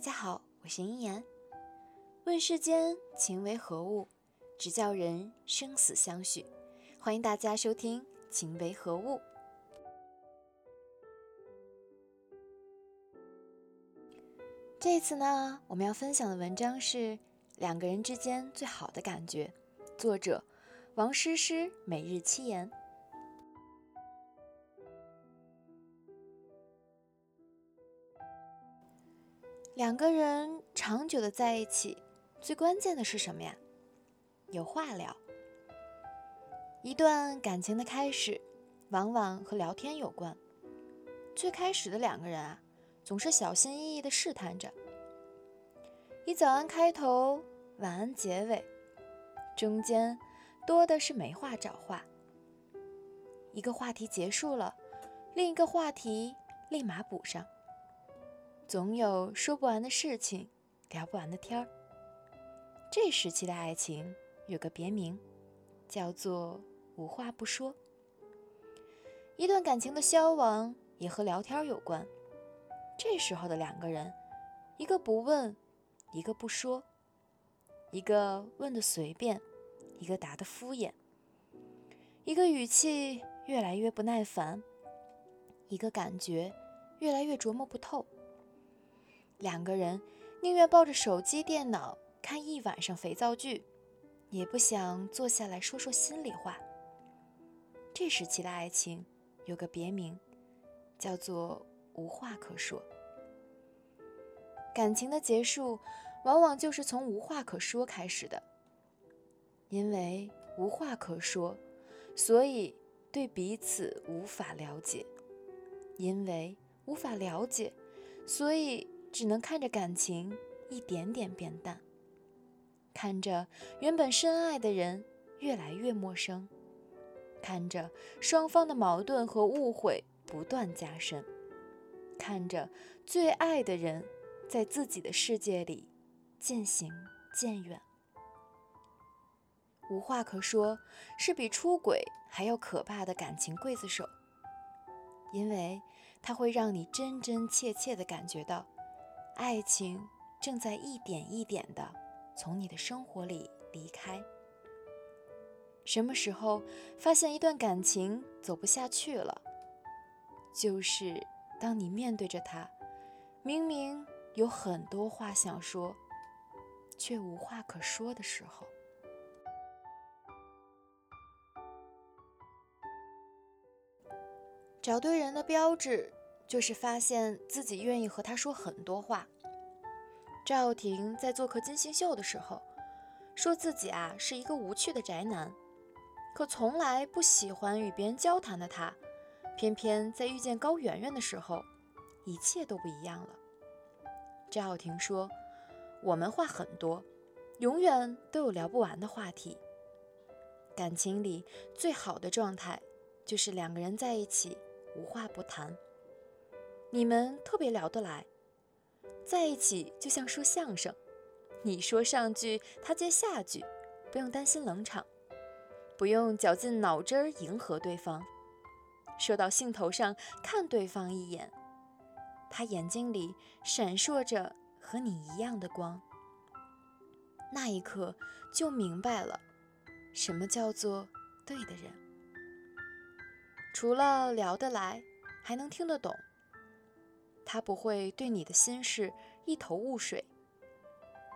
大家好，我是殷言。问世间情为何物，直教人生死相许。欢迎大家收听《情为何物》。这次呢，我们要分享的文章是两个人之间最好的感觉，作者王诗诗，每日七言。两个人长久的在一起，最关键的是什么呀？有话聊。一段感情的开始，往往和聊天有关。最开始的两个人啊，总是小心翼翼的试探着，以早安开头，晚安结尾，中间多的是没话找话。一个话题结束了，另一个话题立马补上。总有说不完的事情，聊不完的天儿。这时期的爱情有个别名，叫做无话不说。一段感情的消亡也和聊天有关。这时候的两个人，一个不问，一个不说，一个问的随便，一个答的敷衍，一个语气越来越不耐烦，一个感觉越来越琢磨不透。两个人宁愿抱着手机、电脑看一晚上肥皂剧，也不想坐下来说说心里话。这时期的爱情有个别名，叫做无话可说。感情的结束，往往就是从无话可说开始的。因为无话可说，所以对彼此无法了解；因为无法了解，所以。只能看着感情一点点变淡，看着原本深爱的人越来越陌生，看着双方的矛盾和误会不断加深，看着最爱的人在自己的世界里渐行渐远。无话可说是比出轨还要可怕的感情刽子手，因为它会让你真真切切地感觉到。爱情正在一点一点的从你的生活里离开。什么时候发现一段感情走不下去了？就是当你面对着他，明明有很多话想说，却无话可说的时候。找对人的标志。就是发现自己愿意和他说很多话。赵又廷在做客金星秀的时候，说自己啊是一个无趣的宅男，可从来不喜欢与别人交谈的他，偏偏在遇见高圆圆的时候，一切都不一样了。赵又廷说：“我们话很多，永远都有聊不完的话题。感情里最好的状态，就是两个人在一起无话不谈。”你们特别聊得来，在一起就像说相声，你说上句，他接下句，不用担心冷场，不用绞尽脑汁儿迎合对方，说到兴头上看对方一眼，他眼睛里闪烁着和你一样的光，那一刻就明白了，什么叫做对的人。除了聊得来，还能听得懂。他不会对你的心事一头雾水，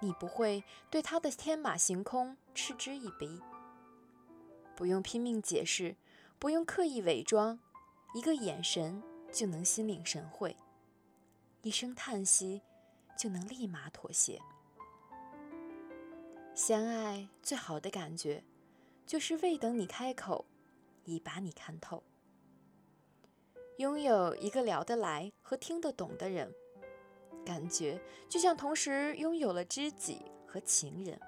你不会对他的天马行空嗤之以鼻。不用拼命解释，不用刻意伪装，一个眼神就能心领神会，一声叹息就能立马妥协。相爱最好的感觉，就是未等你开口，已把你看透。拥有一个聊得来和听得懂的人，感觉就像同时拥有了知己和情人，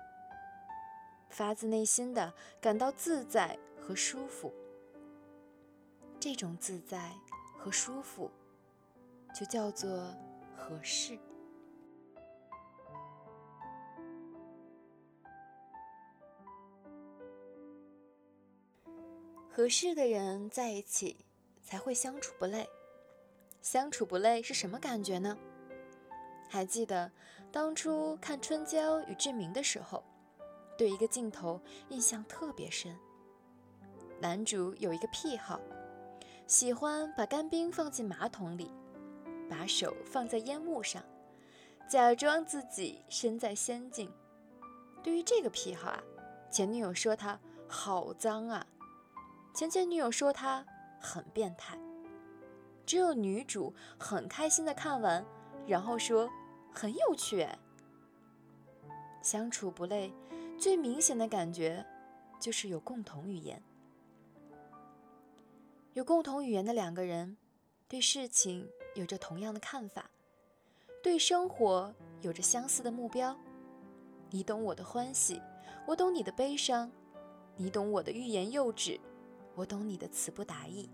发自内心的感到自在和舒服。这种自在和舒服，就叫做合适。合适的人在一起。才会相处不累，相处不累是什么感觉呢？还记得当初看《春娇与志明》的时候，对一个镜头印象特别深。男主有一个癖好，喜欢把干冰放进马桶里，把手放在烟雾上，假装自己身在仙境。对于这个癖好啊，前女友说他好脏啊，前前女友说他很变态。只有女主很开心的看完，然后说很有趣。相处不累，最明显的感觉就是有共同语言。有共同语言的两个人，对事情有着同样的看法，对生活有着相似的目标。你懂我的欢喜，我懂你的悲伤；你懂我的欲言又止，我懂你的词不达意。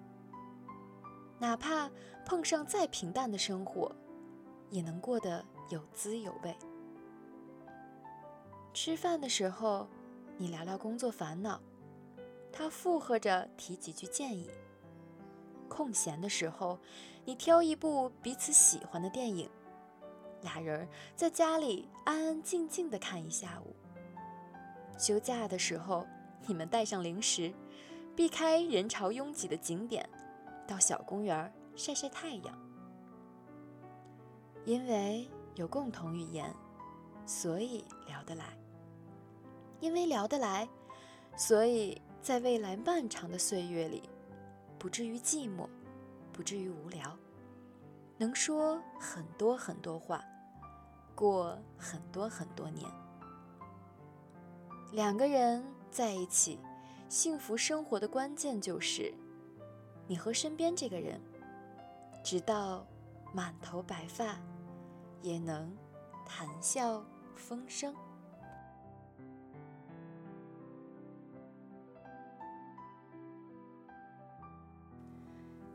哪怕碰上再平淡的生活，也能过得有滋有味。吃饭的时候，你聊聊工作烦恼，他附和着提几句建议。空闲的时候，你挑一部彼此喜欢的电影，俩人在家里安安静静的看一下午。休假的时候，你们带上零食，避开人潮拥挤的景点。到小公园晒晒太阳，因为有共同语言，所以聊得来；因为聊得来，所以在未来漫长的岁月里，不至于寂寞，不至于无聊，能说很多很多话，过很多很多年。两个人在一起，幸福生活的关键就是。你和身边这个人，直到满头白发，也能谈笑风生。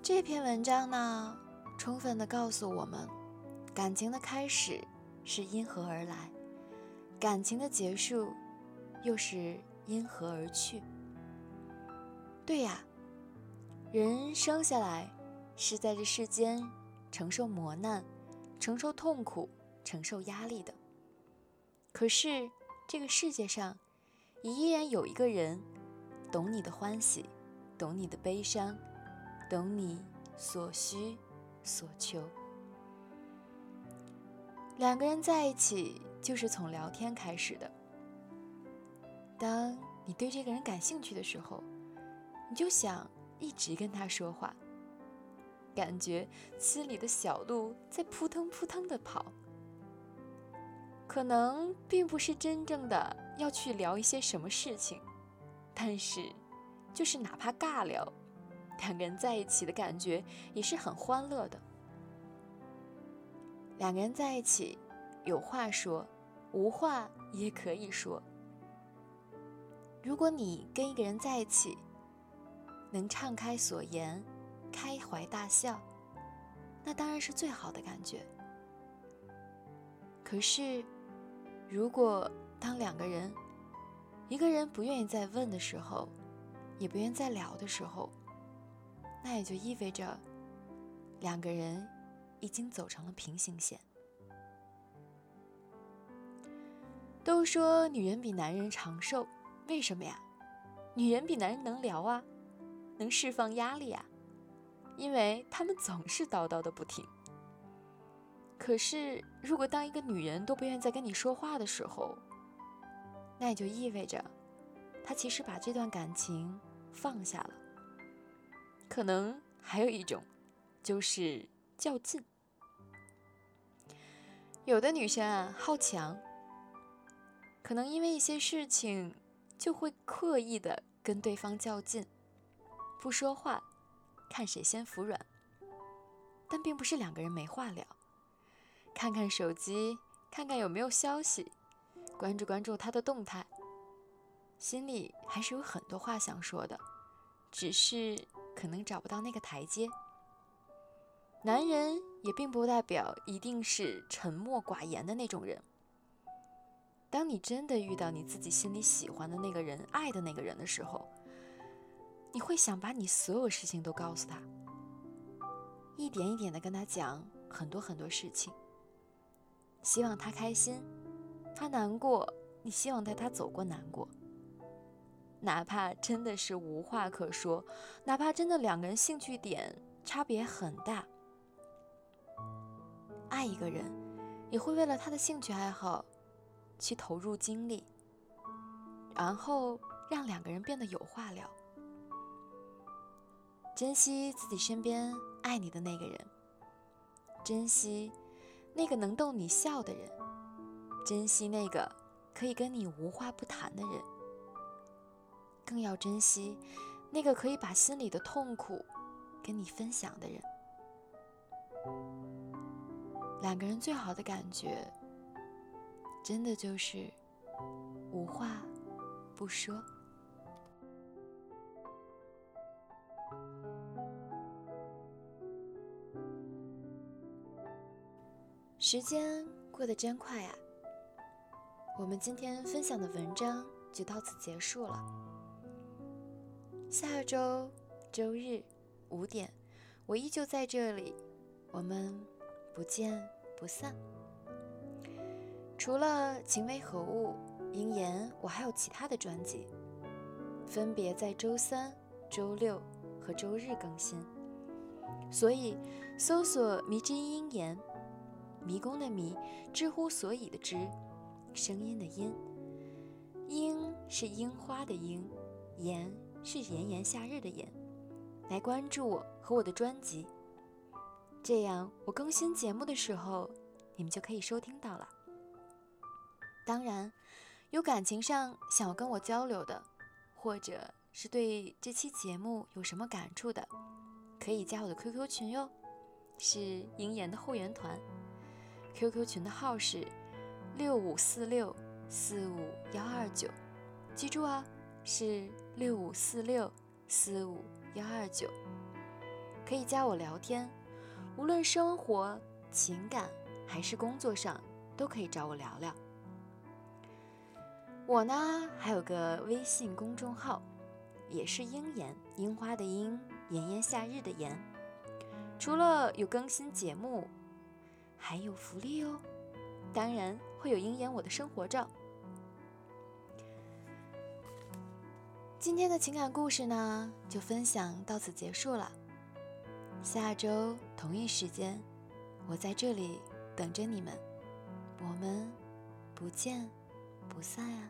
这篇文章呢，充分的告诉我们，感情的开始是因何而来，感情的结束又是因何而去。对呀。人生下来是在这世间承受磨难、承受痛苦、承受压力的。可是这个世界上，也依然有一个人懂你的欢喜，懂你的悲伤，懂你所需所求。两个人在一起就是从聊天开始的。当你对这个人感兴趣的时候，你就想。一直跟他说话，感觉心里的小鹿在扑腾扑腾的跑。可能并不是真正的要去聊一些什么事情，但是就是哪怕尬聊，两个人在一起的感觉也是很欢乐的。两个人在一起，有话说，无话也可以说。如果你跟一个人在一起，能畅开所言，开怀大笑，那当然是最好的感觉。可是，如果当两个人，一个人不愿意再问的时候，也不愿意再聊的时候，那也就意味着两个人已经走成了平行线。都说女人比男人长寿，为什么呀？女人比男人能聊啊。能释放压力啊，因为他们总是叨叨的不停。可是，如果当一个女人都不愿意再跟你说话的时候，那也就意味着，她其实把这段感情放下了。可能还有一种，就是较劲。有的女生啊，好强，可能因为一些事情，就会刻意的跟对方较劲。不说话，看谁先服软。但并不是两个人没话聊，看看手机，看看有没有消息，关注关注他的动态，心里还是有很多话想说的，只是可能找不到那个台阶。男人也并不代表一定是沉默寡言的那种人。当你真的遇到你自己心里喜欢的那个人、爱的那个人的时候，你会想把你所有事情都告诉他，一点一点的跟他讲很多很多事情。希望他开心；他难过，你希望带他走过难过。哪怕真的是无话可说，哪怕真的两个人兴趣点差别很大，爱一个人也会为了他的兴趣爱好去投入精力，然后让两个人变得有话聊。珍惜自己身边爱你的那个人，珍惜那个能逗你笑的人，珍惜那个可以跟你无话不谈的人。更要珍惜那个可以把心里的痛苦跟你分享的人。两个人最好的感觉，真的就是无话不说。时间过得真快啊！我们今天分享的文章就到此结束了。下周周日五点，我依旧在这里，我们不见不散。除了《情为何物》《鹰眼》，我还有其他的专辑，分别在周三、周六和周日更新。所以搜索“迷之音鹰眼”，迷宫的迷，知乎所以的知，声音的音，樱是樱花的樱，言。是炎炎夏日的炎，来关注我和我的专辑，这样我更新节目的时候，你们就可以收听到了。当然，有感情上想要跟我交流的，或者是对这期节目有什么感触的，可以加我的 QQ 群哟，是鹰眼的后援团，QQ 群的号是六五四六四五幺二九，记住啊。是六五四六四五幺二九，可以加我聊天，无论生活、情感还是工作上，都可以找我聊聊。我呢，还有个微信公众号，也是鹰眼樱花的樱，炎炎夏日的炎。除了有更新节目，还有福利哦，当然会有鹰眼我的生活照。今天的情感故事呢，就分享到此结束了。下周同一时间，我在这里等着你们，我们不见不散啊！